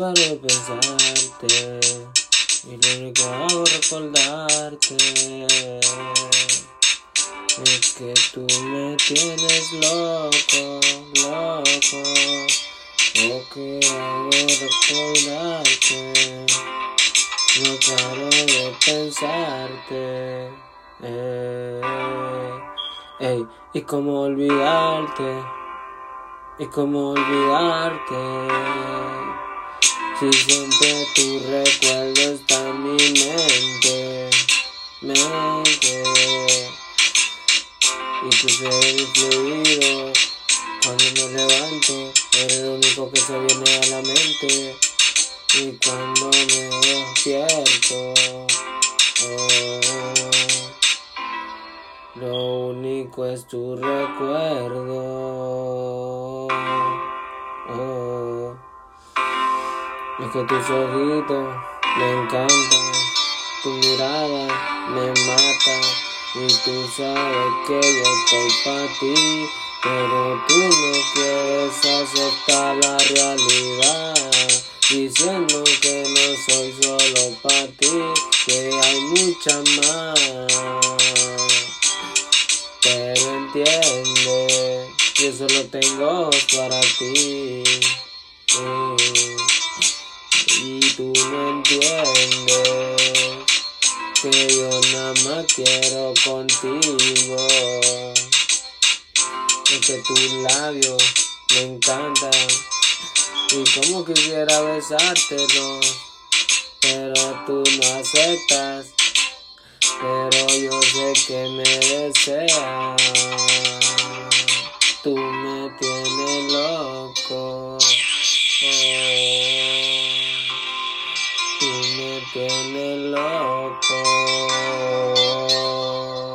paro de pensarte y lo único que hago es recordarte. Es que tú me tienes loco, loco. Lo que hago recordarte. No paro de pensarte. Eh, y cómo olvidarte. Y cómo olvidarte. Si siempre tu recuerdo está en mi mente. Mente. Y tú eres fluido. Cuando me levanto, eres lo único que se viene a la mente. Y cuando me es tu recuerdo. Oh, es que tus ojitos me encantan, tu mirada me mata. Y tú sabes que yo estoy para ti, pero tú no quieres aceptar la realidad. Diciendo que no soy solo para ti, que hay muchas más. Entiende, yo solo tengo para ti. Y tú no entiendes que yo nada más quiero contigo. Es que tus labios me encantan y como quisiera besártelo, pero tú no aceptas. Pero yo sé que me deseas. Tú me tienes loco. Oh, tú me tienes loco.